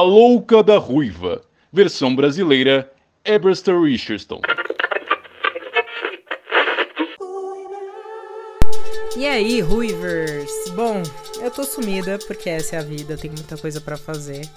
A Louca da Ruiva, versão brasileira, Eberster Richardson. E aí, Ruivers? Bom, eu tô sumida porque essa é a vida, tem muita coisa para fazer.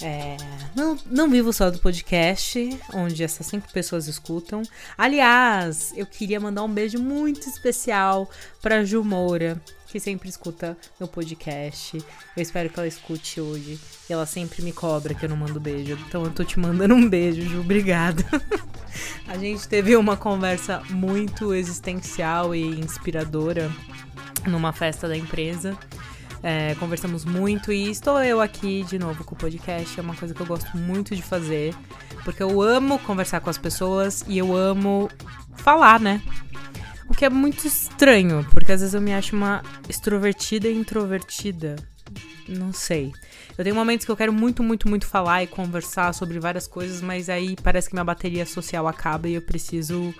É, não, não vivo só do podcast, onde essas cinco pessoas escutam. Aliás, eu queria mandar um beijo muito especial pra Ju Moura, que sempre escuta meu podcast. Eu espero que ela escute hoje. E ela sempre me cobra que eu não mando beijo. Então eu tô te mandando um beijo, Ju. Obrigada. A gente teve uma conversa muito existencial e inspiradora numa festa da empresa. É, conversamos muito e estou eu aqui de novo com o podcast. É uma coisa que eu gosto muito de fazer, porque eu amo conversar com as pessoas e eu amo falar, né? O que é muito estranho, porque às vezes eu me acho uma extrovertida e introvertida. Não sei. Eu tenho momentos que eu quero muito, muito, muito falar e conversar sobre várias coisas, mas aí parece que minha bateria social acaba e eu preciso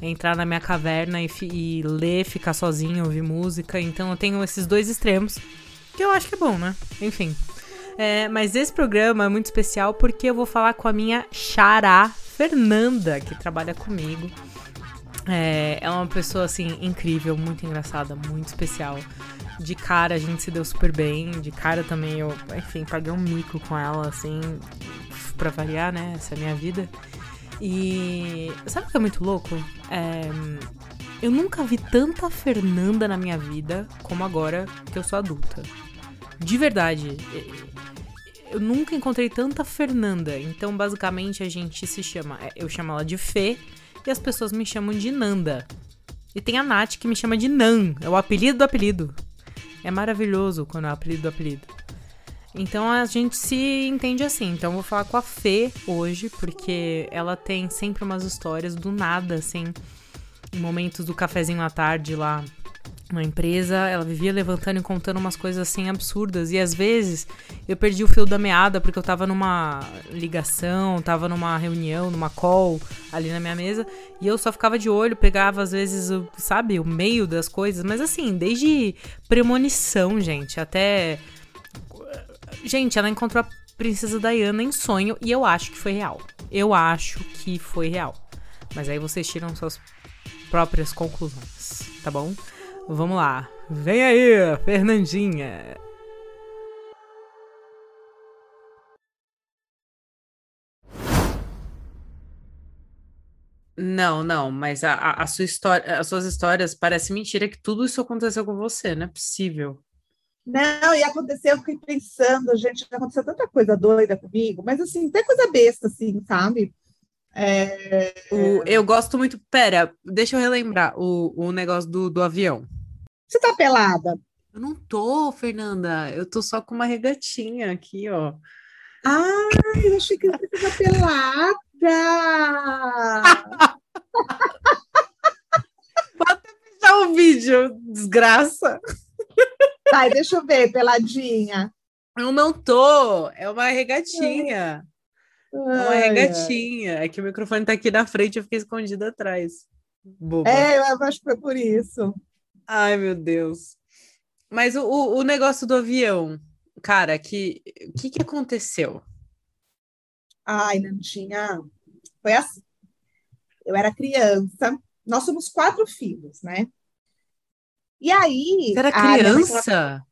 entrar na minha caverna e, e ler, ficar sozinho, ouvir música. Então eu tenho esses dois extremos, que eu acho que é bom, né? Enfim. É, mas esse programa é muito especial porque eu vou falar com a minha xará, Fernanda, que trabalha comigo. É, é uma pessoa, assim, incrível, muito engraçada, muito especial. De cara a gente se deu super bem, de cara também eu, enfim, paguei um mico com ela, assim, pra variar, né? Essa é a minha vida. E sabe o que é muito louco? É, eu nunca vi tanta Fernanda na minha vida como agora que eu sou adulta. De verdade. Eu nunca encontrei tanta Fernanda. Então, basicamente, a gente se chama. É, eu chamo ela de Fê e as pessoas me chamam de Nanda. E tem a Nath que me chama de Nan. É o apelido do apelido. É maravilhoso quando é o apelido do apelido. Então a gente se entende assim. Então eu vou falar com a Fê hoje, porque ela tem sempre umas histórias do nada, assim, em momentos do cafezinho à tarde lá na empresa, ela vivia levantando e contando umas coisas assim absurdas. E às vezes eu perdi o fio da meada porque eu tava numa ligação, tava numa reunião, numa call ali na minha mesa, e eu só ficava de olho, pegava às vezes, sabe, o meio das coisas, mas assim, desde premonição, gente, até Gente, ela encontrou a princesa Diana em sonho e eu acho que foi real. Eu acho que foi real. Mas aí vocês tiram suas próprias conclusões, tá bom? Vamos lá. Vem aí, Fernandinha. Não, não, mas a, a, sua história, as suas histórias parece mentira que tudo isso aconteceu com você, não é possível. Não, e aconteceu, eu fiquei pensando, gente, aconteceu tanta coisa doida comigo, mas assim, até coisa besta, assim, sabe? É... O, eu gosto muito. Pera, deixa eu relembrar o, o negócio do, do avião. Você tá pelada? Eu não tô, Fernanda. Eu tô só com uma regatinha aqui, ó. Ah, eu achei que você tava pelada. Pode fechar o vídeo, desgraça. Vai, deixa eu ver, peladinha. Eu não tô, é uma regatinha. É uma regatinha. É que o microfone tá aqui na frente, eu fiquei escondida atrás. Boba. É, eu acho que foi por isso. Ai, meu Deus. Mas o, o negócio do avião, cara, que que, que aconteceu? Ai, Nantinha, foi assim. Eu era criança, nós somos quatro filhos, né? E aí. Você era criança?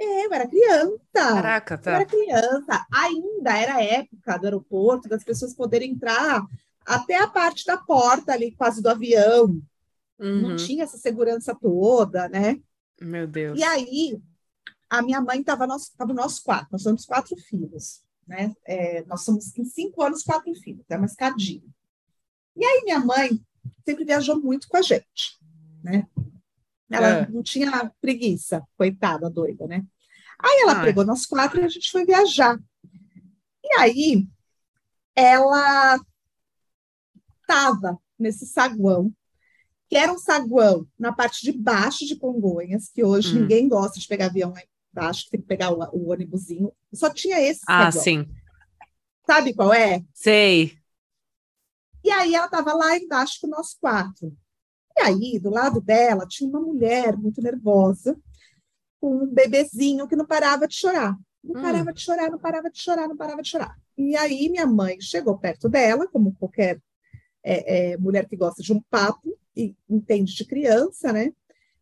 É, eu era criança. Caraca, tá. Eu era criança. Ainda era a época do aeroporto das pessoas poderem entrar até a parte da porta ali, quase do avião. Uhum. Não tinha essa segurança toda, né? Meu Deus. E aí, a minha mãe estava nós, tava nós quatro, nós somos quatro filhos, né? É, nós somos em cinco anos, quatro filhos, é uma escadinha. E aí, minha mãe sempre viajou muito com a gente, né? Ela é. não tinha preguiça, coitada, doida, né? Aí ela pegou nós quatro e a gente foi viajar. E aí ela estava nesse saguão, que era um saguão na parte de baixo de Congonhas, que hoje hum. ninguém gosta de pegar avião lá embaixo, tem que pegar o, o ônibusinho. Só tinha esse Ah, saguão. sim. Sabe qual é? Sei. E aí ela estava lá embaixo com nós quatro. E aí, do lado dela, tinha uma mulher muito nervosa, com um bebezinho que não parava de chorar. Não Hum. parava de chorar, não parava de chorar, não parava de chorar. E aí minha mãe chegou perto dela, como qualquer é, é, mulher que gosta de um papo e entende de criança, né?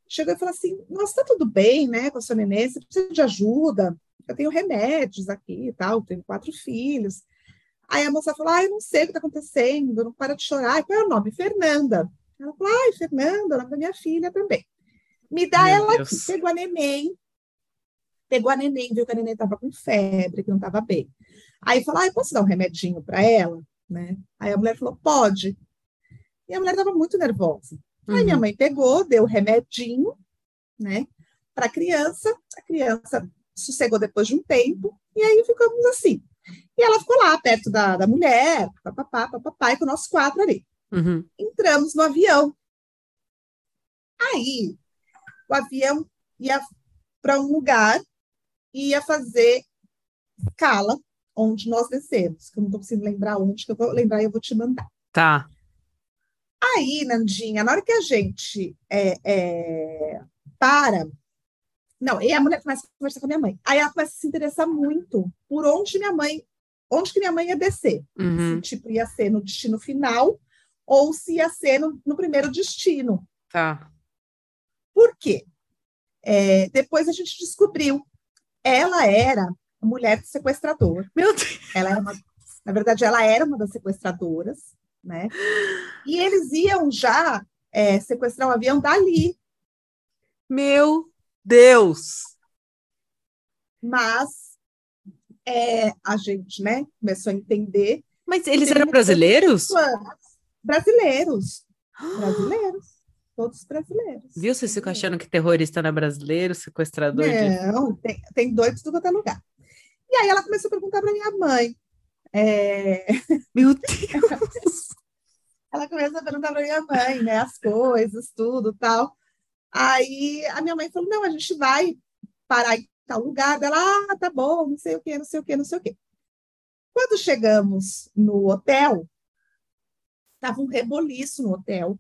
Chegou e falou assim: Nossa, tá tudo bem, né, com a sua neném? Você precisa de ajuda? Eu tenho remédios aqui e tal, tenho quatro filhos. Aí a moça falou: Ah, eu não sei o que está acontecendo, não para de chorar. E qual é o nome? Fernanda. Ela falou: Ai, Fernanda, o nome da minha filha também. Me dá Meu ela Deus. aqui. Pegou a neném, pegou a neném, viu que a neném estava com febre, que não estava bem. Aí falou: Ah, posso dar um remedinho para ela? Né? Aí a mulher falou: Pode. E a mulher estava muito nervosa. Aí minha Uhum. mãe pegou, deu o remedinho, né, para a criança. A criança sossegou depois de um tempo, e aí ficamos assim. E ela ficou lá, perto da, da mulher, papapá, papapá, e com nós quatro ali. Uhum. Entramos no avião. Aí, o avião ia para um lugar e ia fazer escala, onde nós descemos, que eu não estou conseguindo lembrar onde, que eu vou lembrar e eu vou te mandar. Tá. Aí, Nandinha, na hora que a gente é, é, para. Não, e a mulher começa a conversar com a minha mãe. Aí ela começa a se interessar muito por onde minha mãe, onde que minha mãe ia descer. Uhum. Se tipo ia ser no destino final ou se ia ser no, no primeiro destino. Tá. Por quê? É, depois a gente descobriu. Ela era a mulher do sequestrador. Meu Deus. Ela era uma, na verdade, ela era uma das sequestradoras, né? E eles iam já é, sequestrar o avião dali, Meu Deus. mas é, a gente, né, começou a entender. Mas eles eram um brasileiros? Brasileiros, brasileiros, todos brasileiros. Viu? Vocês ficam achando que terrorista não é brasileiro, sequestrador de... Não, tem, tem doidos tudo quanto é lugar. E aí ela começou a perguntar para minha mãe. É, Meu Deus. ela começou a perguntar para minha mãe, né, as coisas, tudo, tal. Aí a minha mãe falou: "Não, a gente vai parar em tal lugar". Ela: "Ah, tá bom, não sei o quê, não sei o quê, não sei o quê". Quando chegamos no hotel, tava um reboliço no hotel.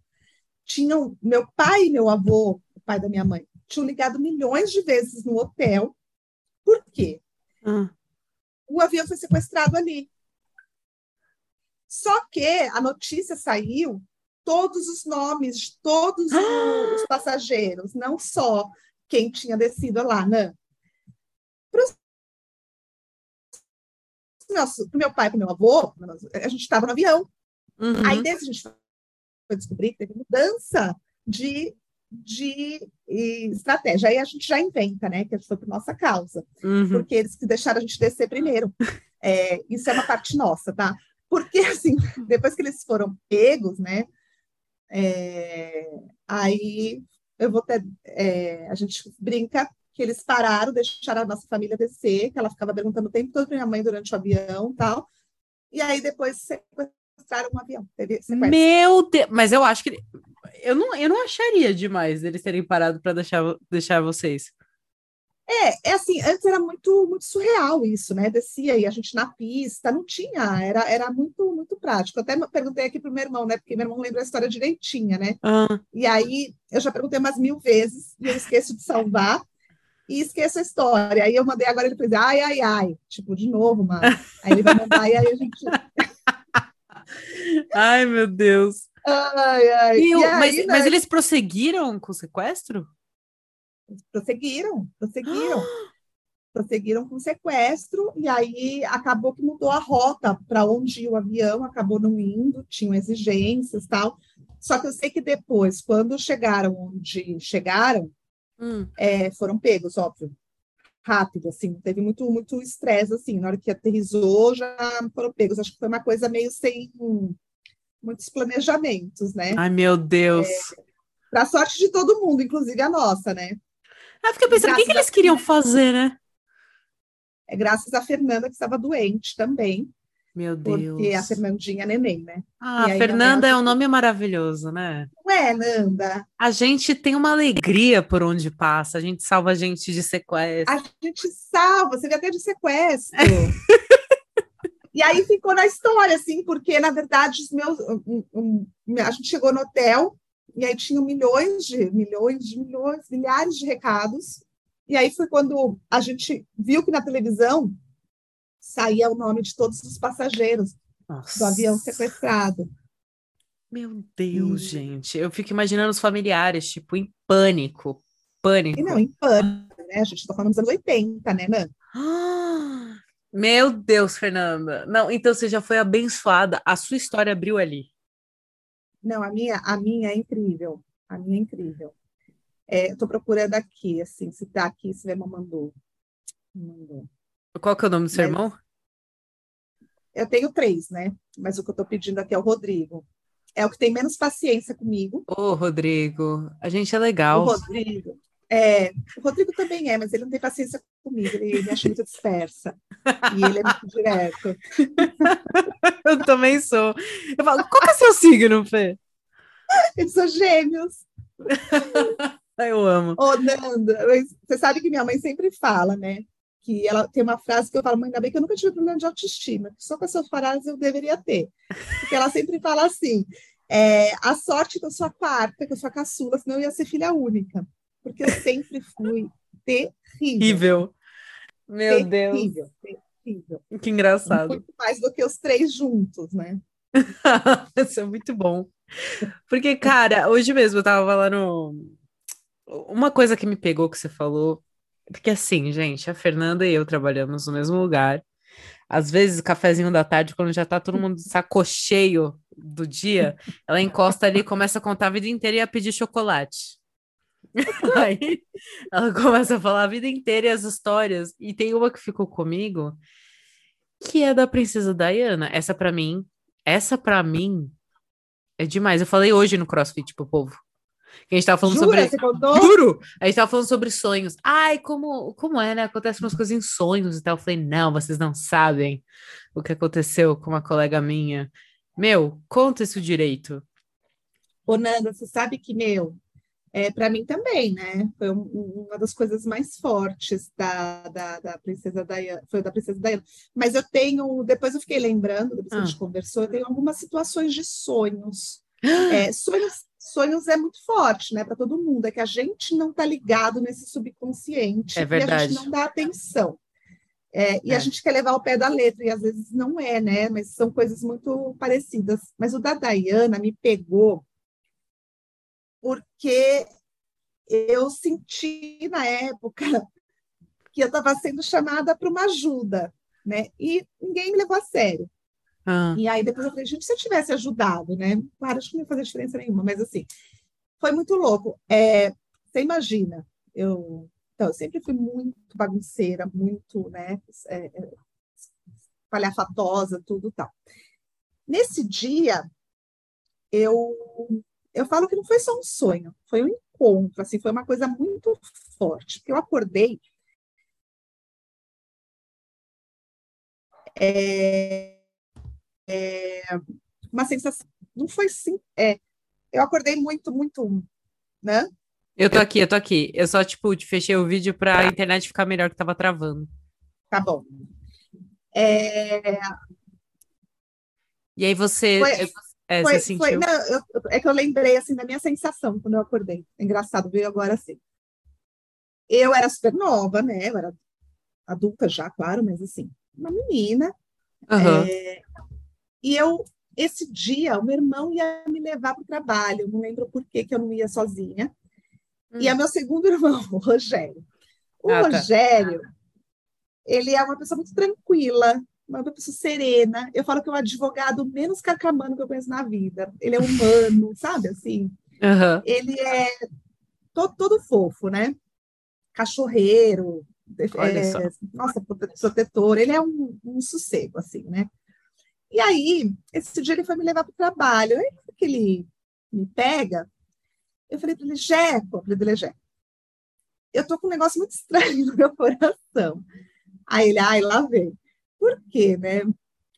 Tinham meu pai e meu avô, o pai da minha mãe, tinham ligado milhões de vezes no hotel. Por quê? Ah, o avião foi sequestrado ali. Só que a notícia saiu todos os nomes de todos o- os passageiros, não só quem tinha descido lá, né? Para o meu pai para o meu avô, a gente estava no avião. uhum. Aí desse a gente foi descobrir que teve mudança de, de estratégia. Aí a gente já inventa, né? Que foi por nossa causa Uhum. porque eles que deixaram a gente descer primeiro. É, isso é uma parte nossa, tá? Porque, assim, depois que eles foram pegos, né? é, aí eu vou ter. é, a gente brinca que eles pararam, deixaram a nossa família descer, que ela ficava perguntando o tempo todo para minha mãe durante o avião e tal. E aí depois sequestraram um avião. Meu Deus. Mas eu acho que... Eu não, eu não acharia demais eles terem parado para deixar, deixar vocês. É, é assim, antes era muito, muito surreal isso, né? Descia aí a gente na pista, não tinha, era, era muito, muito prático. Até perguntei aqui pro meu irmão, né? Porque meu irmão lembra a história direitinha, né? Ah, E aí eu já perguntei umas mil vezes e eu esqueço de salvar e esqueço a história. Aí eu mandei agora ele fez ai, ai, ai, tipo, de novo, mano. Aí ele vai mandar e aí a gente. Ai, meu Deus. Ai, ai. Meu, e aí, mas, né, mas eles prosseguiram com o sequestro? Prosseguiram, prosseguiram. prosseguiram com sequestro, e aí acabou que mudou a rota para onde ia o avião, acabou não indo, tinham exigências tal. Só que eu sei que depois, quando chegaram onde chegaram, Hum. é, foram pegos, óbvio, rápido, assim, teve muito muito estresse, assim, na hora que aterrizou já foram pegos. Acho que foi uma coisa meio sem muitos planejamentos, né? Ai, meu Deus. Para sorte de todo mundo, inclusive a nossa, né? Ah, fica pensando, o que, que eles queriam fazer, né? É graças à Fernanda, que estava doente também, Meu Deus. porque a Fernandinha é neném, né? Ah, aí, Fernanda a é um nome maravilhoso, né? Não é, Nanda? A gente tem uma alegria por onde passa, a gente salva a gente de sequestro. A gente salva, você vê até de sequestro. E aí ficou na história, assim, porque, na verdade, os meus. um- um- a gente chegou no hotel e aí tinham milhões de milhões de milhões, milhares de recados E aí foi quando a gente viu que na televisão saía o nome de todos os passageiros Nossa. do avião sequestrado. Meu Deus, E- gente. Eu fico imaginando os familiares, tipo, em pânico. Pânico. E não, em pânico, né? A gente está falando dos anos 80, né, Nan? Ah, Meu Deus, Fernanda. Não, então você já foi abençoada. A sua história abriu ali. Não, a minha, a minha é incrível. A minha é incrível. É, tô procurando aqui, assim, se tá aqui, se Lema mandou. Mandou. Qual que é o nome do seu Mas- irmão? Eu tenho três, né? Mas o que eu tô pedindo aqui é o Rodrigo. É o que tem menos paciência comigo. Ô, Rodrigo, a gente é O legal. Rodrigo. É, o Rodrigo também é, mas ele não tem paciência comigo, ele me acha muito dispersa. E ele é muito direto. Eu também sou. Eu falo, qual que é seu signo, Fê? Eles são gêmeos. Eu amo. Ô, Nanda, você sabe que minha mãe sempre fala, né? Que ela tem uma frase que eu falo, mãe, ainda bem que eu nunca tive problema de autoestima. Só com essa frase eu deveria ter. Porque ela sempre fala assim: é, a sorte que eu sou a quarta, que eu sou a caçula, senão eu ia ser filha única. Porque eu sempre fui terrível. Meu Deus, terrível, terrível. que engraçado. Muito mais do que os três juntos, né? Isso é muito bom. Porque, cara, hoje mesmo eu tava lá no. Uma coisa que me pegou que você falou. Porque, assim, gente, a Fernanda e eu trabalhamos no mesmo lugar. Às vezes, cafezinho da tarde, quando já tá todo mundo de saco cheio do dia, ela encosta ali, começa a contar a vida inteira e a pedir chocolate. Aí ela começa a falar a vida inteira e as histórias. E tem uma que ficou comigo, que é da Princesa Diana. Essa pra mim, essa pra mim é demais. Eu falei hoje no CrossFit pro povo. Que a gente tava falando Jura? sobre. Você contou? Juro! A gente tava falando sobre sonhos. Ai, como, como é, né? Acontecem umas coisas em sonhos e tal. Eu falei, não, vocês não sabem o que aconteceu com uma colega minha. Meu, conta isso direito. Ô, Nanda, você sabe que, meu, é, para mim também, né? Foi um- um- uma das coisas mais fortes da, da, da Princesa Diana, foi da Princesa Diana. Mas eu tenho, depois eu fiquei lembrando, depois que a gente conversou, eu tenho algumas situações de sonhos. É, sonhos, sonhos é muito forte, né, para todo mundo, é que a gente não tá ligado nesse subconsciente É e a verdade. gente não dá atenção. É, e É. a gente quer levar o pé da letra, e às vezes não é, né? Mas são coisas muito parecidas. Mas o da Diana me pegou porque eu senti na época que eu estava sendo chamada para uma ajuda, né? E ninguém me levou a sério. Ah, E aí depois eu falei, gente, se eu tivesse ajudado, né? Claro, acho que não ia fazer diferença nenhuma, mas assim, foi muito louco. É, você imagina, eu, então, eu sempre fui muito bagunceira, muito, né? É, é, palhafatosa, tudo tal. Nesse dia, eu eu falo que não foi só um sonho, foi um encontro, assim, foi uma coisa muito forte, porque eu acordei é, é, uma sensação, não foi sim, é, eu acordei muito, muito, né? eu tô aqui, eu tô aqui. Eu só, tipo, fechei o vídeo pra internet ficar melhor, que tava travando. Tá bom. É, E aí você. Foi- é, foi, você foi, não, eu- é que eu lembrei assim da minha sensação quando eu acordei. É engraçado, veio agora assim. Eu era super nova, né? Eu era adulta já, claro, mas assim, uma menina. Aham. É, e eu, esse dia, o meu irmão ia me levar para o trabalho. Não lembro por que, que eu não ia sozinha. E é meu segundo irmão, o Rogério. O Ah, tá. Rogério, ele é uma pessoa muito tranquila, uma pessoa serena. Eu falo que é o advogado menos carcamano que eu conheço na vida. Ele é humano, sabe? Assim, Aham. ele é todo, todo fofo, né? Cachorreiro, é, nossa, prote- protetor, ele é um, um sossego, assim, né? E aí, esse dia ele foi me levar para o trabalho. Aí que ele me pega, eu falei para ele, Jeco, eu falei dele, Jeco, eu tô com um negócio muito estranho no meu coração. Aí ele, ai, lá vem. Por quê, né?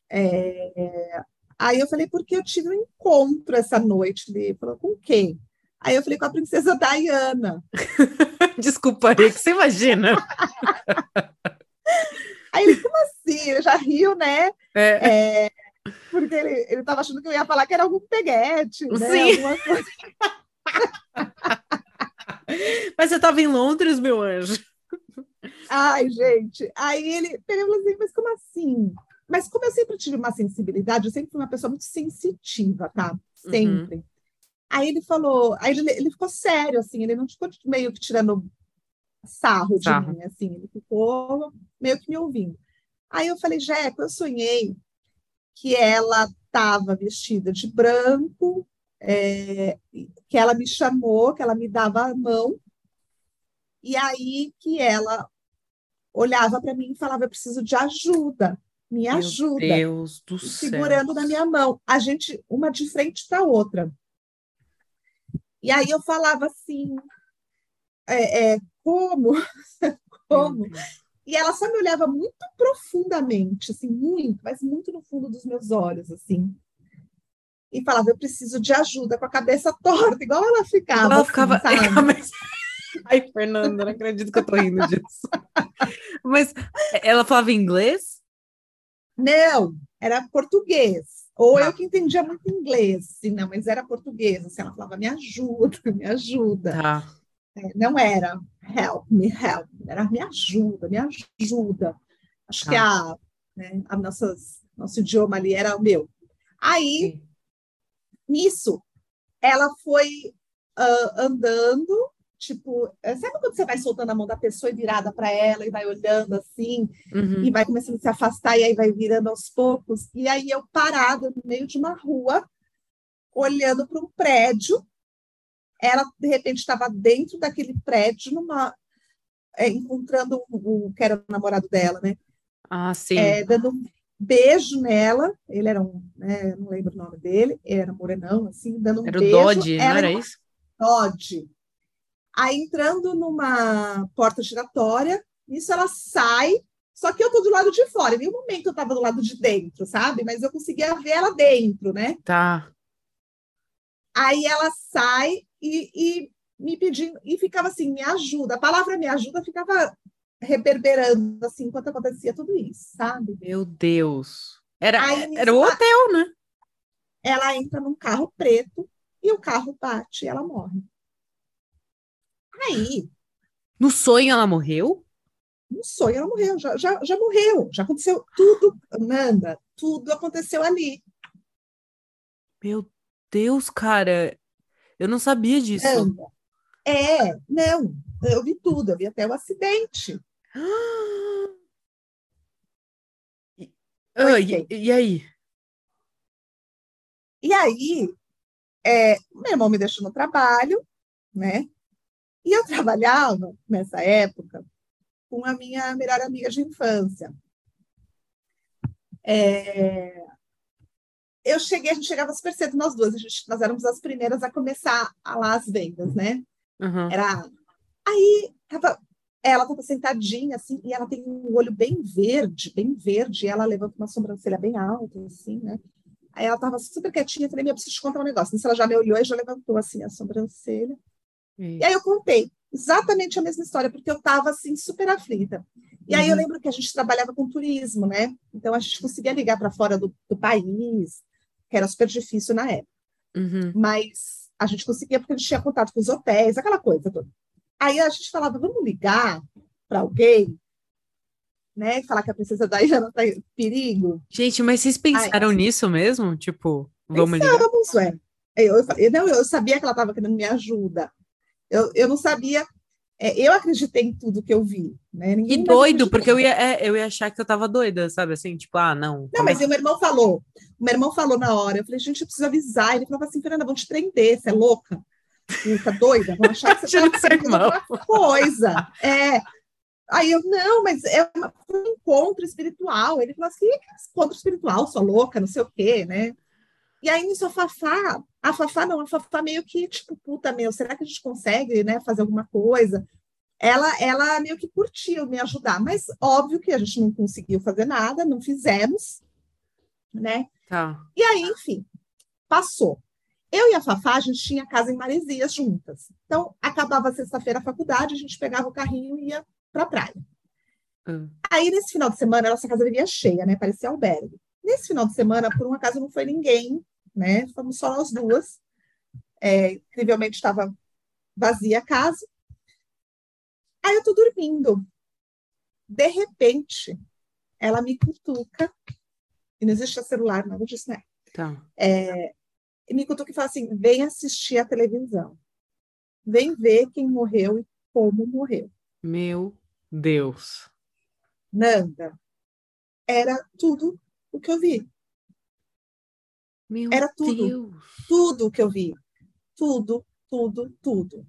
É, Aí eu falei, porque eu tive um encontro essa noite. Ele falou, com quem? Aí eu falei, com a princesa Diana. Desculpa, Rick, você imagina? Aí ele, como assim? Ele já riu, né? É, É, porque ele, ele tava achando que eu ia falar que era algum peguete, né? Sim. Mas você tava em Londres, meu anjo. Ai, gente. Aí ele pegou assim, mas como assim? Mas como eu sempre tive uma sensibilidade, eu sempre fui uma pessoa muito sensitiva, tá? Uhum. Sempre. Uhum. Aí ele falou, aí ele, ele ficou sério, assim, ele não ficou meio que tirando sarro de sarro. mim, assim, ele ficou meio que me ouvindo. Aí eu falei, Jeco, eu sonhei que ela estava vestida de branco, é, que ela me chamou, que ela me dava a mão, e aí que ela olhava para mim e falava: Eu preciso de ajuda, me Meu ajuda. Deus do segurando céu. na minha mão, a gente, uma de frente para a outra. E aí eu falava assim: é, é, Como? como? E ela só me olhava muito profundamente, assim, muito, mas muito no fundo dos meus olhos, assim. E falava, eu preciso de ajuda, com a cabeça torta, igual ela ficava. Ela assim, ficava. Ai, Fernanda, não acredito que eu tô rindo disso. Mas ela falava inglês? Não, era português. Ou Tá. eu que entendia muito inglês, assim, não, mas era português. Assim, ela falava, me ajuda, me ajuda. Tá. É, não era help me, help, era me ajuda, me ajuda. Acho Tá. que a, né, a nossas, nosso idioma ali era o meu. Aí, Sim. nisso, ela foi ah, andando, tipo, eh, sabe quando você vai soltando a mão da pessoa e virada para ela e vai olhando assim, Uhum. e vai começando a se afastar e aí vai virando aos poucos? E aí eu parada no meio de uma rua, olhando para um prédio, ela de repente estava dentro daquele prédio, numa, eh, encontrando o, o que era o namorado dela, né? Ah, sim. é, dando um beijo nela. Ele era um, né, não lembro o nome dele, ele era morenão, assim, dando um Era o beijo. Dodge, não era isso? Dodge. Aí entrando numa porta giratória, nisso ela sai, só que eu tô do lado de fora. Em nenhum momento eu tava do lado de dentro, sabe? Mas eu conseguia ver ela dentro, né? Tá. Aí ela sai e, e me pedindo, e ficava assim, me ajuda. A palavra me ajuda ficava reverberando, assim, enquanto acontecia tudo isso, sabe? Meu Deus. Era, Aí, era o hotel, né? ela entra num carro preto e o carro bate e ela morre. Aí, No sonho ela morreu? no sonho, ela morreu, já, já, já morreu, já aconteceu tudo, Amanda, tudo aconteceu ali. Meu Deus, cara. Eu não sabia disso. Amanda. É, não, eu vi tudo, eu vi até o acidente. E- Ah, e, e aí? E aí, é, meu irmão me deixou no trabalho, né? E eu trabalhava nessa época com a minha melhor amiga de infância. É, eu cheguei, a gente chegava super cedo nós duas, a gente, nós éramos as primeiras a começar a lá as vendas, né? Aham. Era aí tava, ela estava sentadinha assim e ela tem um olho bem verde, bem verde, e ela levanta uma sobrancelha bem alta assim, né? Aí ela estava super quietinha, eu falei, minha, preciso te contar um negócio. Nisso ela já me olhou e já levantou assim a sobrancelha. E aí eu contei exatamente a mesma história, porque eu estava assim super aflita. E aí eu Uhum. lembro que a gente trabalhava com turismo, né? Então a gente conseguia ligar para fora do, do país, que era super difícil na época Uhum. mas a gente conseguia porque a gente tinha contato com os hotéis, aquela coisa toda. Aí a gente falava, vamos ligar para alguém, né? Falar que a princesa Diana está em perigo. Gente, mas vocês pensaram nisso mesmo? Tipo, vamos ligar? Pensávamos, ué. Eu, eu, não, eu sabia que ela estava querendo me ajuda. Eu, eu não sabia. é, eu acreditei em tudo que eu vi, né? Ninguém mais doido, porque eu ia, é, eu ia achar que eu tava doida, sabe? Assim, tipo, ah, não. Não, mas é o meu irmão falou. O meu irmão falou na hora. Eu falei, gente, eu preciso avisar. Ele falava assim, Fernanda, vão te prender, você é louca? Puta, doida? Vão achar que você tá alguma coisa. É. Aí eu, não, mas é um encontro espiritual. Ele falou assim, que encontro espiritual, sua louca, não sei o quê, né? E aí, nisso, a Fafá, a Fafá não, a Fafá meio que, tipo, puta, meu, será que a gente consegue, né, fazer alguma coisa? Ela, ela meio que curtiu me ajudar, mas óbvio que a gente não conseguiu fazer nada, não fizemos, né? Tá. E aí, enfim, passou. Eu e a Fafá, a gente tinha casa em Maresias juntas. Então, acabava sexta-feira a faculdade, a gente pegava o carrinho e ia para a praia. Ah. Aí, nesse final de semana, a nossa casa vivia cheia, né? Parecia albergue. Nesse final de semana, por um acaso, não foi ninguém, né? Fomos só nós duas. É, incrivelmente, estava vazia a casa. Aí eu tô dormindo. De repente, ela me cutuca, e não existe celular, nada disso, né? Tá. É, e me cutuca e fala assim: vem assistir a televisão. Vem ver quem morreu e como morreu. Meu Deus. Nanda, era tudo o que eu vi. Meu Era tudo. Deus. Tudo o que eu vi. Tudo, tudo, tudo.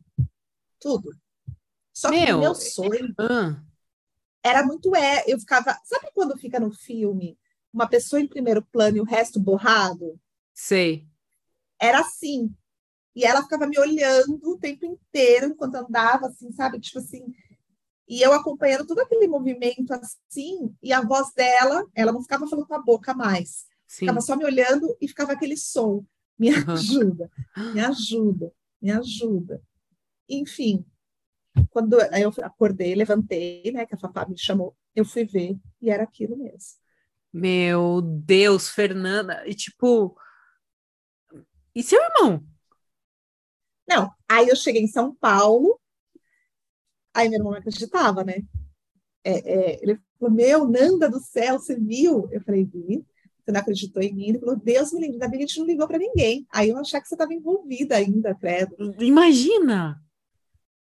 Tudo. Só que Meu, o meu sonho Ah, era muito é, eu ficava, sabe quando fica no filme uma pessoa em primeiro plano e o resto borrado? sei. Era assim. E ela ficava me olhando o tempo inteiro enquanto andava, assim, sabe? Tipo assim. E eu acompanhando todo aquele movimento assim, e a voz dela, ela não ficava falando com a boca mais. Sim. Ficava só me olhando e ficava aquele som. Me ajuda, me ajuda, me ajuda. Enfim, quando eu acordei, levantei, né? Que a Fafá me chamou, eu fui ver e era aquilo mesmo. Meu Deus, Fernanda. E tipo. E seu irmão? Não, aí eu cheguei em São Paulo, aí meu irmão não acreditava, né? É, é, ele falou, meu, Nanda do céu, você viu? Eu falei, vi. Você não acreditou em mim? Ele falou, Deus me livre, ainda bem que a gente não ligou para ninguém. Aí eu achava que você estava envolvida ainda, credo. Imagina!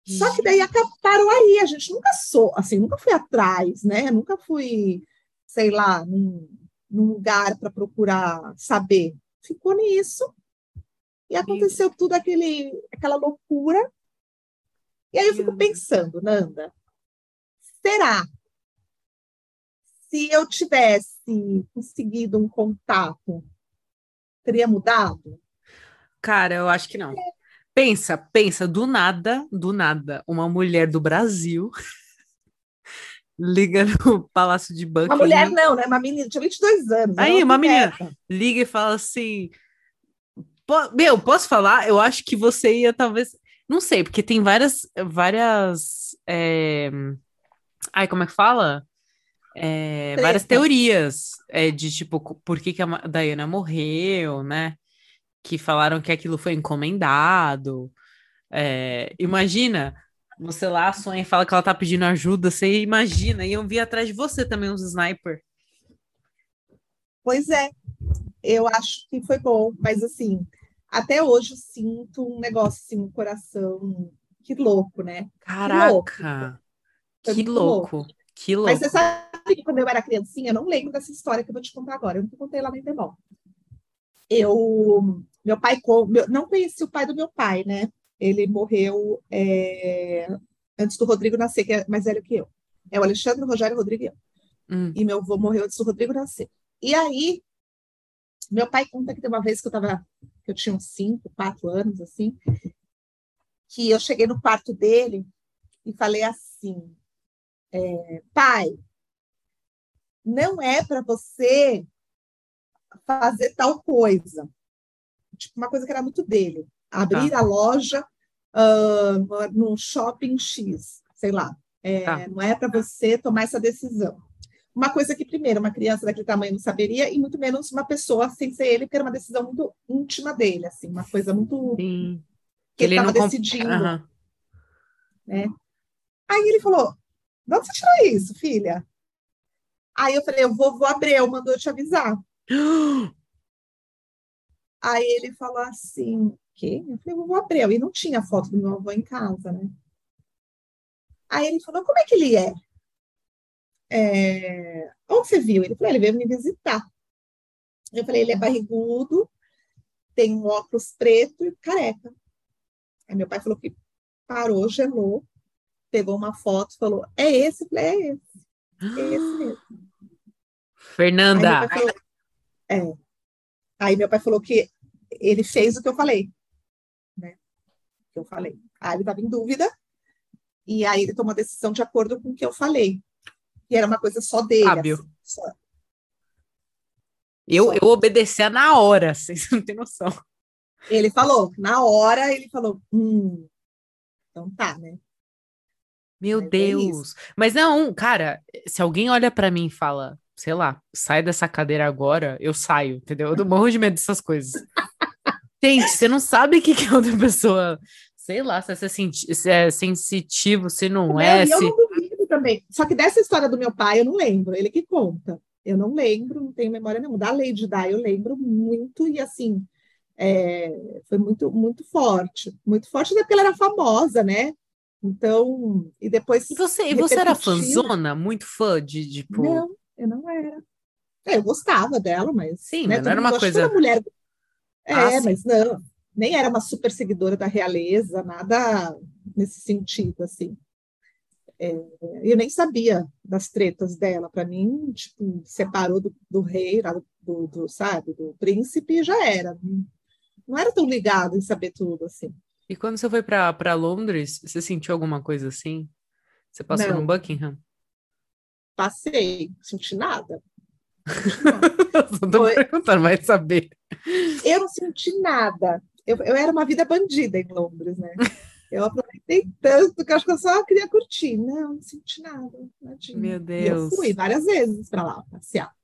Só que daí parou aí, a gente nunca sou, assim, nunca fui atrás, né? Nunca fui, sei lá, num, num lugar para procurar saber. Ficou nisso. E aconteceu tudo aquele, aquela loucura. E aí eu fico pensando, Nanda, será se eu tivesse conseguido um contato, teria mudado? Cara, eu acho que não. Pensa, pensa, do nada, do nada, uma mulher do Brasil liga no Palácio de Uma Buckingham. mulher não, né? Uma menina, tinha 22 anos. Aí, era uma menina. liga e fala assim: "Po- Meu, posso falar? Eu acho que você ia talvez. Não sei, porque tem várias. várias é, Ai, como é que fala? É, várias Treta. teorias é, de tipo, por que, que a Diana morreu, né? Que falaram que aquilo foi encomendado. É, imagina, você lá sonha e fala que ela tá pedindo ajuda, você imagina, iam vir atrás de você também uns sniper. Pois é, eu acho que foi bom, mas assim, até hoje eu sinto um negócio assim no coração. Que louco, né? louco. Caraca! Foi Que muito louco, que louco. Mas você sabe que quando eu era criancinha, eu não lembro dessa história que eu vou te contar agora. Eu nunca contei lá no Intermol. Eu, meu pai, meu- não conheci o pai do meu pai, né? Ele morreu é, antes do Rodrigo nascer, que é mais velho que eu. É o Alexandre, o Rogério, o Rodrigo e eu. Hum, E meu avô morreu antes do Rodrigo nascer. E aí, meu pai conta que tem uma vez que eu tava, que eu tinha uns 5, 4 anos, assim, que eu cheguei no quarto dele e falei assim, é, pai, não é para você fazer tal coisa. Tipo, uma coisa que era muito dele. Abrir a loja ah, num shopping X, sei lá. É, Tá. Não é para você tomar essa decisão. Uma coisa que, primeiro, uma criança daquele tamanho não saberia, e muito menos uma pessoa sem ser ele, porque era uma decisão muito íntima dele, assim, uma coisa muito sim. que ele estava comp- decidindo. Aham. Aí ele falou: de onde você tirou isso, filha? Aí eu falei: o vovô Abreu mandou te avisar. Aí ele falou assim: quê? Eu falei: vovô Abreu. E não tinha foto do meu avô em casa, né? Aí ele falou: como é que ele é? É, Onde você viu? Ele falou: ele veio me visitar. Eu falei: ele é barrigudo, tem um óculos preto e careca. Aí meu pai falou que parou, gelou, pegou uma foto, falou: é esse? Eu falei: é esse, é esse mesmo. Aí Fernanda, pai falou, é. Aí meu pai falou que ele fez o que eu falei, né? O que eu falei. Aí ele estava em dúvida e aí ele tomou a decisão de acordo com o que eu falei. E era uma coisa só dele. Sábio. assim, só. eu, só. eu obedecia na hora, vocês não têm noção. Ele falou, na hora ele falou, hum, então tá, né? Meu Mas é Deus. Mas não, cara, se alguém olha pra mim e fala, sei lá, sai dessa cadeira agora, eu saio, entendeu? Eu morro de medo dessas coisas. Gente, você não sabe o que que a outra pessoa, sei lá, se é, senti- se é sensitivo, se não é, eu se... não duvido também. Só que dessa história do meu pai eu não lembro, ele que conta. Eu não lembro, não tenho memória nenhuma. Da Lady Di eu lembro muito e assim, é, foi muito, muito forte. Muito forte até porque ela era famosa, né? Então, e depois. E você, e você era fãzona? Muito fã de, tipo... Não, eu não era. É, eu gostava dela, mas. Sim, né, mas não era uma coisa. Uma mulher... É, ah, mas não, nem era uma super seguidora da realeza, nada nesse sentido, assim. É, eu nem sabia das tretas dela. Para mim, tipo, separou do, do rei, do, do, sabe, do príncipe, e já era. Não era tão ligado em saber tudo, assim. E quando você foi para Londres, você sentiu alguma coisa assim? Você passou não. no Buckingham? Passei, senti nada. Só tô foi... perguntando, vai saber. Eu não senti nada. Eu, eu era uma vida bandida em Londres, né? Eu aproveitei tanto que acho que eu só queria curtir. Não, não senti nada. Nadinha. Meu Deus. E eu fui várias vezes para lá passear.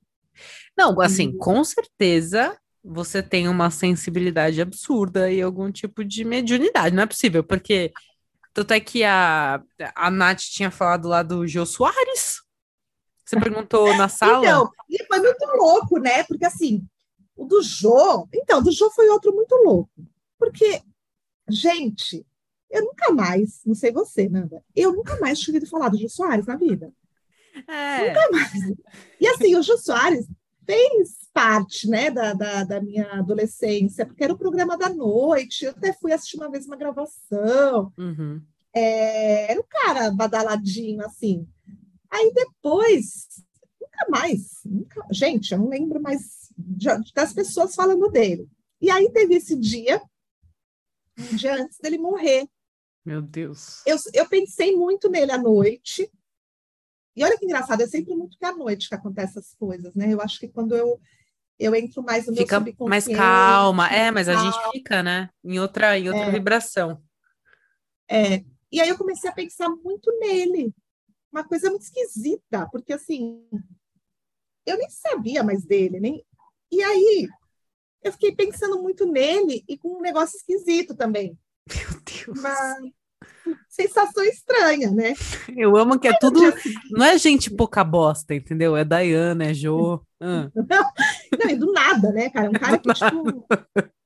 Não, assim, com certeza você tem uma sensibilidade absurda e algum tipo de mediunidade, não é possível, porque tanto é que a, a Nath tinha falado lá do Jô Soares. Você perguntou na sala? Então, foi muito louco, né? Porque assim, o do Jô, então, do Jô foi outro muito louco. Porque, gente, eu nunca mais, não sei você, Nanda, eu nunca mais tinha ouvido falar do Jô Soares na vida. É. Nunca mais. E assim, o Jô Soares fez parte né, da, da, da, minha adolescência, porque era o programa da noite, eu até fui assistir uma vez uma gravação. Uhum. É, era um cara badaladinho, assim. Aí depois, nunca mais, nunca, gente, eu não lembro mais de, das pessoas falando dele. E aí teve esse dia, um dia antes dele morrer. Meu Deus. Eu, eu pensei muito nele à noite. E olha que engraçado, é sempre muito que à noite que acontecem essas coisas, né? Eu acho que quando eu eu entro mais no fica meu mais calma, é, mas calma. a gente fica, né, em outra, em outra é. vibração. É. E aí eu comecei a pensar muito nele, uma coisa muito esquisita, porque assim, eu nem sabia mais dele, nem. E aí eu fiquei pensando muito nele e com um negócio esquisito também. Meu Deus. Uma sensação estranha, né? Eu amo que é tudo. Não é gente pouca bosta, entendeu? É Dayana, é Jo. Ah. Não, e do nada, né, cara? Um cara que, tipo,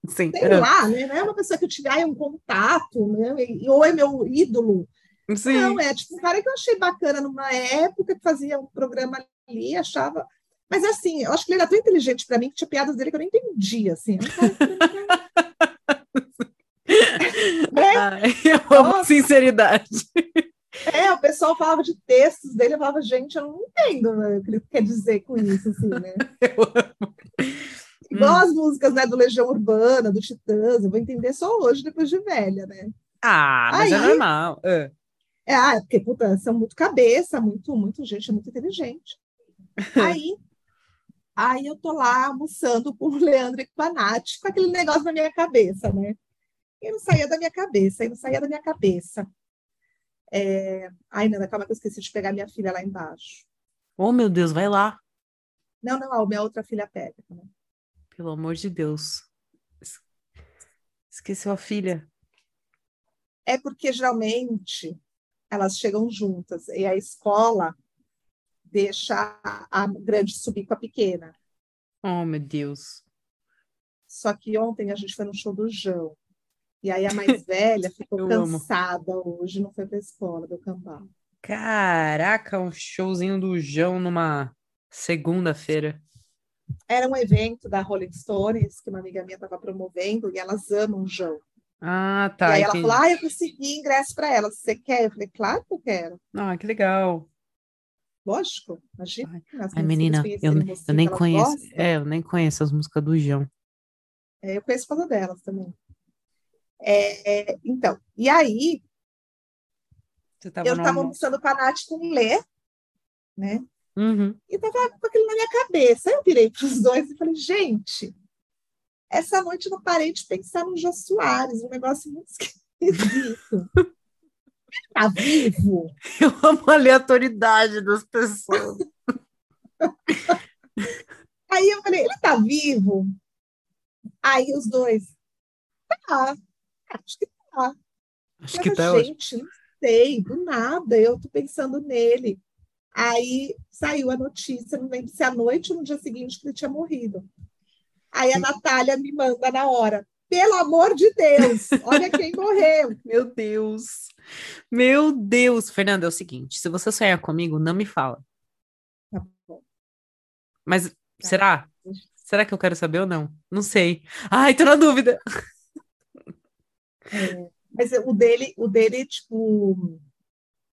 Sim. sei é. lá, né? Não é uma pessoa que eu tive um contato, né? ou é meu ídolo. Sim. Não, é tipo um cara que eu achei bacana numa época que fazia um programa ali, achava. Mas assim, eu acho que ele era tão inteligente para mim que tinha piadas dele que eu nem entendia, assim. né? Eu amo sinceridade. É, o pessoal falava de textos dele, eu falava, gente, eu não entendo né, o que ele quer dizer com isso, assim, né? Eu amo. Igual hum. as músicas né, do Legião Urbana, do Titãs, eu vou entender só hoje, depois de velha, né? Ah, mas é Aí, é normal. É. é, ah, é porque, puta, são muito cabeça, muito, muito gente, muito inteligente. Aí, aí eu tô lá almoçando com o Leandro e Nath, com aquele negócio na minha cabeça, né? E não saía da minha cabeça, e não saía da minha cabeça. É... Ai, Nanda, calma que eu esqueci de pegar minha filha lá embaixo. Oh, meu Deus, vai lá. Não, não, a minha outra filha pega. Pelo amor de Deus. Esqueceu a filha. É porque geralmente elas chegam juntas e a escola deixa a grande subir com a pequena. Oh, meu Deus. Só que ontem a gente foi no show do João. E aí a mais velha ficou cansada amo. hoje, não foi para a escola, do cambal. Caraca, um showzinho do João numa segunda-feira. Era um evento da Rolling Stones que uma amiga minha estava promovendo e elas amam o João. Ah, tá. E aí entendi. ela falou: Ah, eu consegui ingresso para ela. Você quer? Eu falei: Claro que eu quero. Ah, que legal. Lógico, imagina. Ai, menina, eu, eu nem conheço. É, eu nem conheço as músicas do João. É, eu conheço por delas também. É, então, e aí, eu estava almoçando com a Nath com o Lê, né? Uhum. E tava com aquilo na minha cabeça. Aí eu virei para os dois e falei, gente, essa noite eu não parei de pensar no Jô Soares, um negócio muito esquisito. Ele tá vivo? Eu amo a aleatoriedade das pessoas. Aí eu falei, ele tá vivo? Aí os dois, tá. Acho que tá. Acho que tá gente, sei, do nada, eu tô pensando nele. Aí saiu a notícia, não lembro se à noite ou no dia seguinte que ele tinha morrido. Aí a Natália me manda na hora. Pelo amor de Deus, olha quem morreu. Meu Deus. Meu Deus. Fernanda, é o seguinte: se você sonhar comigo, não me fala. Tá bom. Mas tá. será? Será que eu quero saber ou não? Não sei. Ai, tô na dúvida. É, mas o dele, o dele, tipo,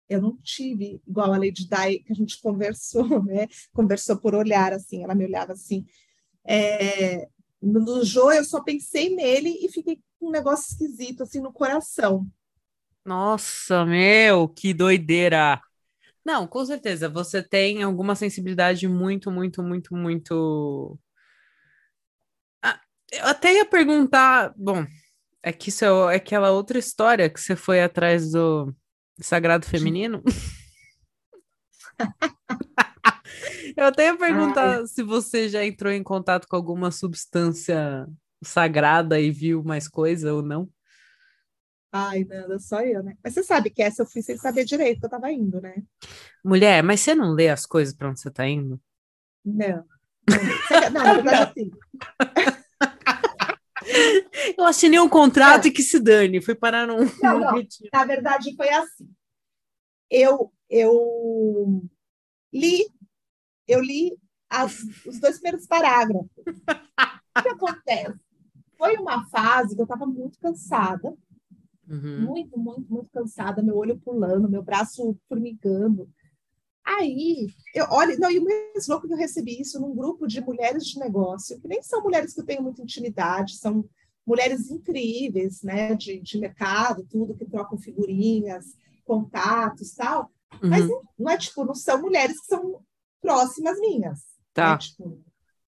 eu não tive igual a Lady Di, que a gente conversou, né? Conversou por olhar, assim, ela me olhava assim. É, no Jô, eu só pensei nele e fiquei com um negócio esquisito, assim, no coração. Nossa, meu, que doideira! Não, com certeza, você tem alguma sensibilidade muito, muito, muito, muito. Ah, eu até ia perguntar. Bom, é que isso é aquela outra história que você foi atrás do Sagrado Feminino. Eu até ia perguntar Ai. se você já entrou em contato com alguma substância sagrada e viu mais coisa ou não. Ai, Nanda, só eu, né? Mas você sabe que essa eu fui sem saber direito que eu tava indo, né? Mulher, mas você não lê as coisas para onde você tá indo? Não. Não, não na verdade, assim. Eu assinei um contrato é. e que se dane, fui parar num. Não, não. Na verdade, foi assim. Eu, eu li eu li as, os dois primeiros parágrafos. o que acontece? Foi uma fase que eu estava muito cansada, uhum. muito, muito, muito cansada, meu olho pulando, meu braço formigando. Aí, eu, olha, não, e o mais louco que eu recebi isso num grupo de mulheres de negócio, que nem são mulheres que eu tenho muita intimidade, são mulheres incríveis, né, de, de mercado, tudo, que trocam figurinhas, contatos, tal. Uhum. Mas não é tipo, não são mulheres que são próximas minhas. Tá. Né? Tipo,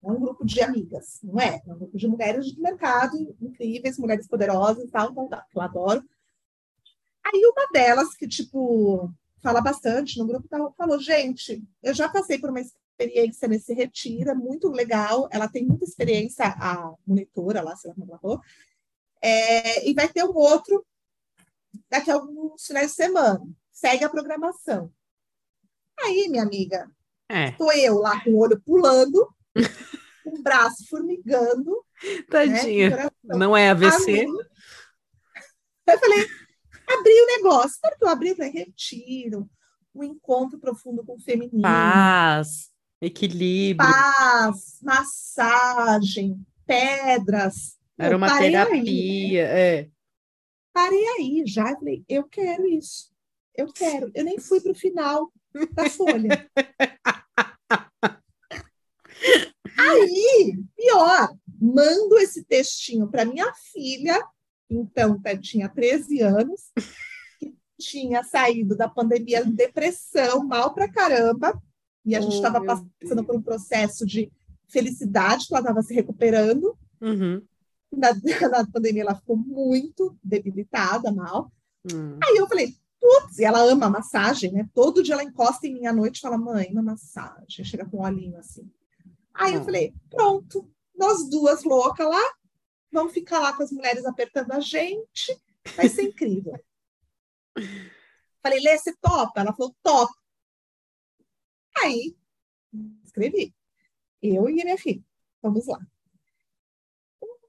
é um grupo de amigas, não é? É um grupo de mulheres de mercado incríveis, mulheres poderosas e tal, tal, tal, que eu adoro. Aí uma delas, que, tipo, fala bastante no grupo, falou, gente, eu já passei por uma experiência nesse retiro, é muito legal, ela tem muita experiência, a monitora lá, sei lá como ela falou, é, e vai ter um outro daqui a alguns finais de semana. Segue a programação. Aí, minha amiga, Estou é. eu lá com o olho pulando, com o braço formigando. Tadinha. Né, Não é AVC. Eu falei, abri o negócio. Quando eu abri, eu falei, retiro, um encontro profundo com o feminino. Paz, equilíbrio. Paz, massagem, pedras. Era uma terapia, aí. é. Parei aí já, falei, eu quero isso. Eu quero. Eu nem fui para o final da folha. Aí, pior, mando esse textinho para minha filha, então tinha 13 anos, que tinha saído da pandemia de depressão, mal pra caramba, e a gente estava oh, passando por um processo de felicidade, que ela estava se recuperando. Uhum. Na, na, pandemia ela ficou muito debilitada, mal. Uhum. Aí eu falei, putz, e ela ama massagem, né? Todo dia ela encosta em mim à noite e fala, mãe, uma massagem. Chega com um olhinho assim. Aí eu falei, pronto, nós duas loucas lá, vamos ficar lá com as mulheres apertando a gente, vai ser incrível. Falei, Lê, você topa? Ela falou, top. Aí, escrevi. Eu e minha filha, vamos lá.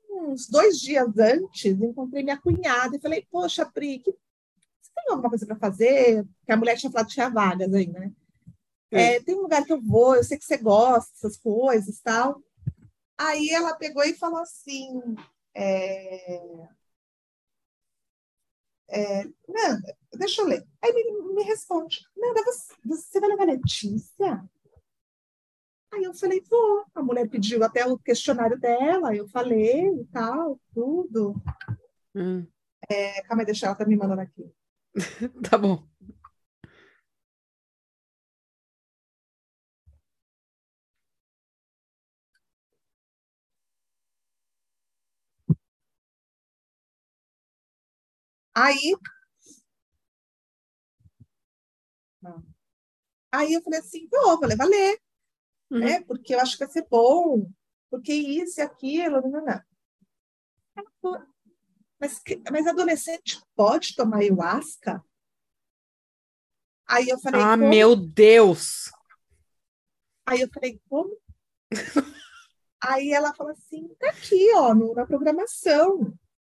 Uns dois dias antes, encontrei minha cunhada e falei, poxa, Pri, que... você tem alguma coisa para fazer? Porque a mulher tinha falado que tinha vagas ainda, né? É, tem um lugar que eu vou, eu sei que você gosta dessas coisas tal. Aí ela pegou e falou assim: é, é, Nanda, deixa eu ler. Aí me, me responde: Nanda, você, você vai levar Letícia? Aí eu falei: vou. A mulher pediu até o questionário dela, eu falei e tal, tudo. Hum. É, calma aí, deixa ela tá me mandando aqui. tá bom. Aí. Aí eu falei assim, vou, vou levar ler, uhum. né? Porque eu acho que vai ser bom, porque isso e aquilo, não, não, não. Mas, mas adolescente pode tomar ayahuasca? Aí eu falei, Ah, como? meu Deus! Aí eu falei, como? Aí ela falou assim, tá aqui, ó, no- na programação.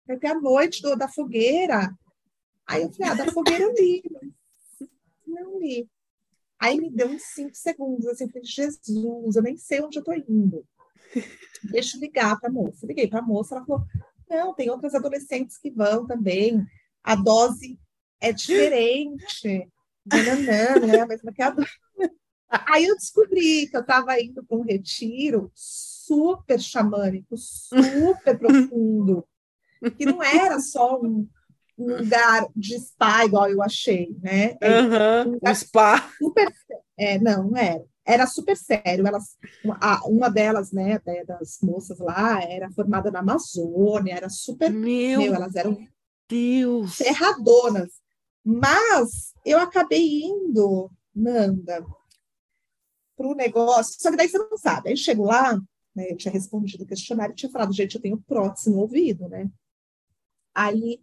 Ter a noite do- da fogueira. Aí eu falei, ah, da fogueira eu li, não li. Aí me deu uns cinco segundos, assim, eu falei, Jesus, eu nem sei onde eu tô indo. Deixa eu ligar para a moça. Liguei para a moça, ela falou, não, tem outras adolescentes que vão também. A dose é diferente. Nananã, né? A mesma que a. Aí eu descobri que eu estava indo para um retiro super xamânico, super profundo, que não era só um, um lugar de spa igual eu achei, né? Aham, o spa. super, é, não, não era. Era super sério. Elas, a- uma delas, né, da- das moças lá, era formada na Amazônia, era super, Meu meu, elas eram Deus! ferradonas. Mas eu acabei indo, Nanda, para o negócio. Só que daí você não sabe. Aí eu chego lá, né, eu tinha respondido o questionário e tinha falado, gente, eu tenho prótese no ouvido, né? Aí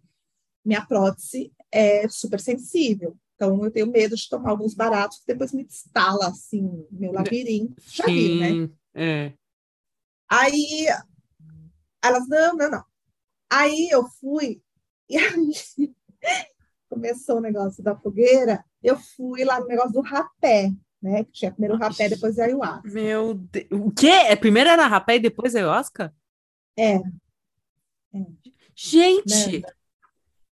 minha prótese é super sensível. Então eu tenho medo de tomar alguns baratos que depois me instala assim, meu labirinto. Já viu, né? Sim, é. Aí elas, não, não, não. Aí eu fui, e aí começou o negócio da fogueira, eu fui lá no negócio do rapé, né? Que tinha primeiro o rapé, depois a ayahuasca. Meu Deus. O quê? É, primeiro era rapé e depois ayahuasca? É, Gente!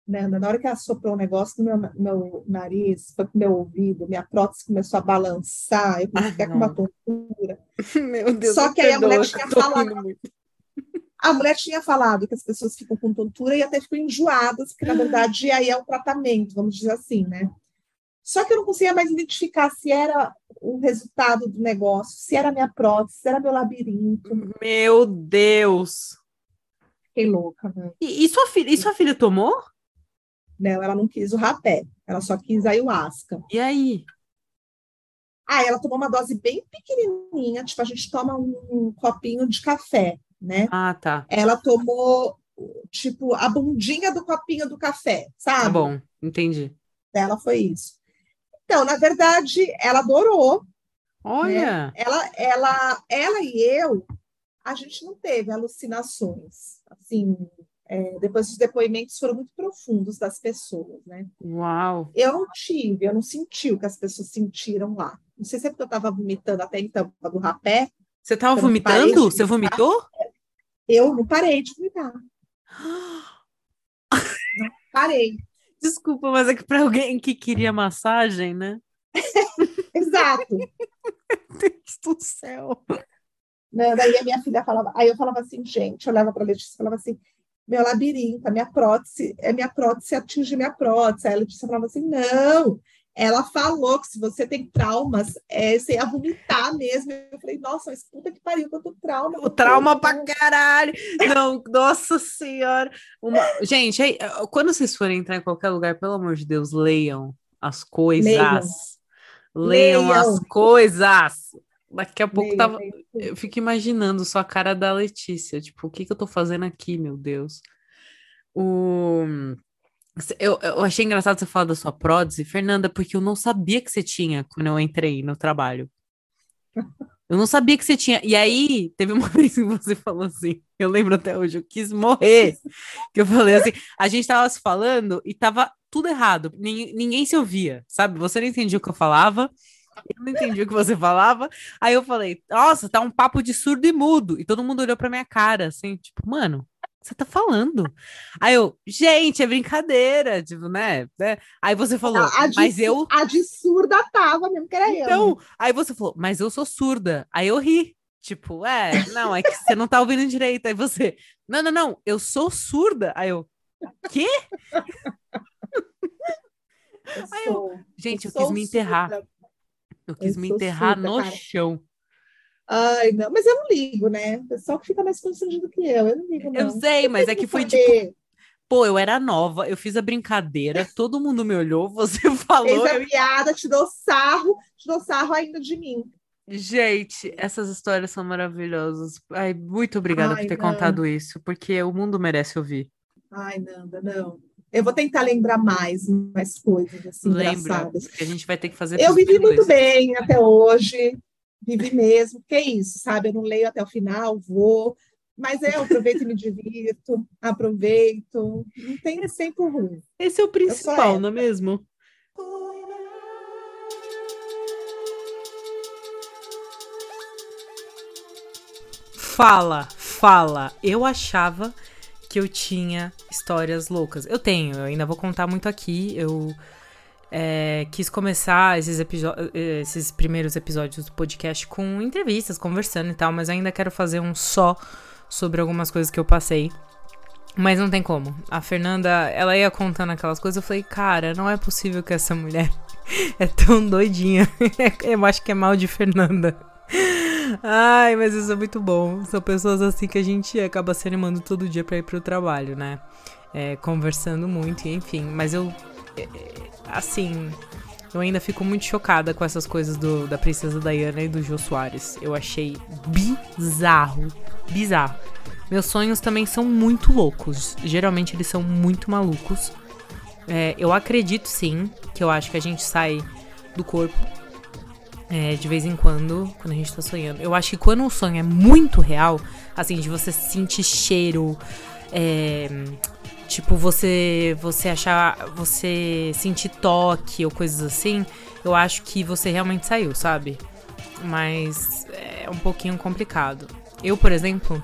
Nanda, na hora que ela soprou o negócio no meu, meu nariz, foi pro meu ouvido, minha prótese começou a balançar, eu comecei a ficar com uma Ah, tontura. Meu Deus, Só que aí a mulher tinha falado-. A mulher tinha falado que as pessoas ficam com tontura e até ficam enjoadas, porque na verdade aí é o tratamento, vamos dizer assim, né? Só que eu não conseguia mais identificar se era o resultado do negócio, se era minha prótese, se era meu labirinto. Meu Deus! Fiquei louca, né? E, e sua filha, e sua filha tomou? Não, ela não quis o rapé, ela só quis a ayahuasca. E aí? Ah, ela tomou uma dose bem pequenininha, tipo, a gente toma um copinho de café, né? Ah, tá. Ela tomou, tipo, a bundinha do copinho do café, sabe? Tá bom, entendi. Dela foi isso. Então, na verdade, ela adorou. Olha, Ela, ela, ela e eu, a gente não teve alucinações. Assim, é, depois os depoimentos foram muito profundos das pessoas, né? uau. Eu não tive, eu não senti o que as pessoas sentiram lá. Não sei se é porque eu estava vomitando até então do rapé. Você tava Eu não parei vomitando? Você vomitou? Eu não parei de vomitar. Parei. Desculpa, mas é que para alguém que queria massagem, né? Exato. Deus do céu. Né? Daí a minha filha falava, aí eu falava assim, gente, eu olhava para a Letícia e falava assim, meu labirinto, a minha prótese, é minha prótese atinge minha prótese. Aí a Letícia falava assim, não, ela falou que se você tem traumas, é, você ia vomitar mesmo. Eu falei, nossa, mas puta que pariu, quanto trauma. O trauma pra caralho. Não, nossa senhora. Uma- Gente, aí, quando vocês forem entrar em qualquer lugar, pelo amor de Deus, leiam as coisas. Leiam. Leiam, as Leiam. coisas. Daqui a pouco tava. Eu fico imaginando só a cara da Letícia. Tipo, o que que eu tô fazendo aqui, meu Deus? O... Eu, eu achei engraçado você falar da sua prótese, Fernanda, porque eu não sabia que você tinha quando eu entrei no trabalho. Eu não sabia que você tinha. E aí, teve uma vez que você falou assim, eu lembro até hoje, eu quis morrer. Que eu falei assim, a gente tava se falando e tava tudo errado. Ninguém, ninguém se ouvia, sabe? Você não entendia o que eu falava, eu não entendi o que você falava. Aí eu falei, nossa, tá um papo de surdo e mudo. E todo mundo olhou pra minha cara, assim, tipo, mano, o que você tá falando? Aí eu, gente, é brincadeira, tipo, né? né? Aí você falou, A, a de, mas eu. a de surda tava mesmo, que era eu. Então, aí você falou, mas eu sou surda. Aí eu ri. Tipo, é, não, é que você não tá ouvindo direito. Aí você, não, não, não, eu sou surda. Aí eu, quê? Eu Aí eu- sou- Gente, eu, sou quis me enterrar. surda. Eu quis Eu me enterrar surda, no cara. chão. Ai, não, mas eu não ligo, né? O pessoal que fica mais constrangido que eu, eu não ligo, não. Eu sei, mas é que foi tipo, Saber. pô, eu era nova, eu fiz a brincadeira, todo mundo me olhou, você falou. Fez a eu- piada, te dou sarro, te dou sarro ainda de mim. Gente, essas histórias são maravilhosas. Ai, muito obrigada Ai, por ter não. contado isso, porque o mundo merece ouvir. Ai, Nanda, não. Eu vou tentar lembrar mais, mais coisas assim, Lembra, engraçadas. porque a gente vai ter que fazer. Eu vivi muito bem até hoje, vivi mesmo. Que é isso, sabe? Eu não leio até o final, vou. Mas eu aproveito e me divirto, aproveito. Não tem sempre ruim. Esse é o principal, não é mesmo? Fala, fala. Eu achava que eu tinha histórias loucas. Eu tenho, eu ainda vou contar muito aqui. Eu é, quis começar esses, esses primeiros episódios do podcast com entrevistas, conversando e tal, mas ainda quero fazer um só sobre algumas coisas que eu passei. Mas não tem como. A Fernanda, ela ia contando aquelas coisas, eu falei, cara, não é possível que essa mulher é tão doidinha. eu acho que é mal de Fernanda. Ai, mas isso é muito bom. São pessoas assim que a gente acaba se animando todo dia pra ir pro trabalho, né? É, conversando muito, enfim. Mas eu, é, é, assim, eu ainda fico muito chocada com essas coisas do, da Princesa Diana e do Jô Soares. Eu achei bizarro. Bizarro. Meus sonhos também são muito loucos. Geralmente eles são muito malucos. É, eu acredito sim que eu acho que a gente sai do corpo é, de vez em quando, quando a gente tá sonhando. Eu acho que quando um sonho é muito real, assim, de você sentir cheiro, é, tipo, você você achar, você sentir toque ou coisas assim, eu acho que você realmente saiu, sabe? Mas é um pouquinho complicado. Eu, por exemplo,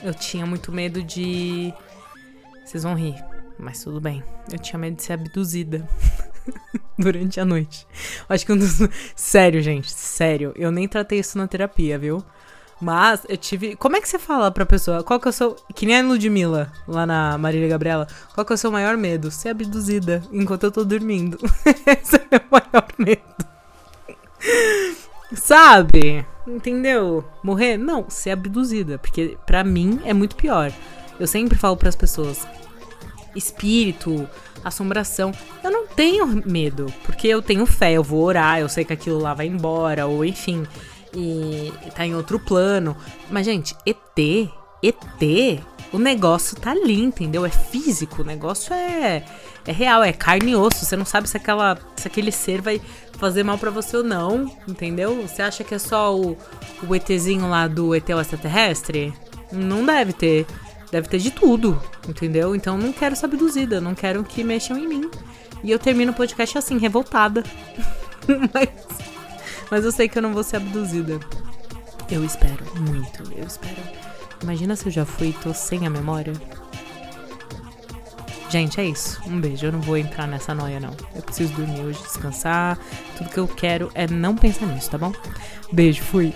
eu tinha muito medo de. Vocês vão rir, mas tudo bem. Eu tinha medo de ser abduzida durante a noite. Acho que um dos. Sério, gente, sério. Eu nem tratei isso na terapia, viu? Mas eu tive. Como é que você fala pra pessoa? Qual que é o seu. Que nem a Ludmilla, lá na Marília Gabriela. Qual que é o seu maior medo? Ser abduzida enquanto eu tô dormindo. Esse é o meu maior medo. Sabe? Entendeu? Morrer? Não, ser abduzida. Porque pra mim é muito pior. Eu sempre falo pras pessoas: espírito, assombração. Eu não tenho medo. Porque eu tenho fé, eu vou orar, eu sei que aquilo lá vai embora, ou enfim. E tá em outro plano. Mas, gente, ET, ET, o negócio tá ali, entendeu? É físico, o negócio é, é real, é carne e osso. Você não sabe se, aquela, se aquele ser vai fazer mal pra você ou não, entendeu? Você acha que é só o, o ETzinho lá do ET o extraterrestre? Não deve ter. Deve ter de tudo, entendeu? Então não quero ser abduzida, não quero que mexam em mim. E eu termino o podcast assim, revoltada. mas, mas eu sei que eu não vou ser abduzida. Eu espero muito, eu espero. Imagina se eu já fui e tô sem a memória. Gente, é isso. Um beijo. Eu não vou entrar nessa noia, não. Eu preciso dormir hoje, descansar. Tudo que eu quero é não pensar nisso, tá bom? Beijo, fui.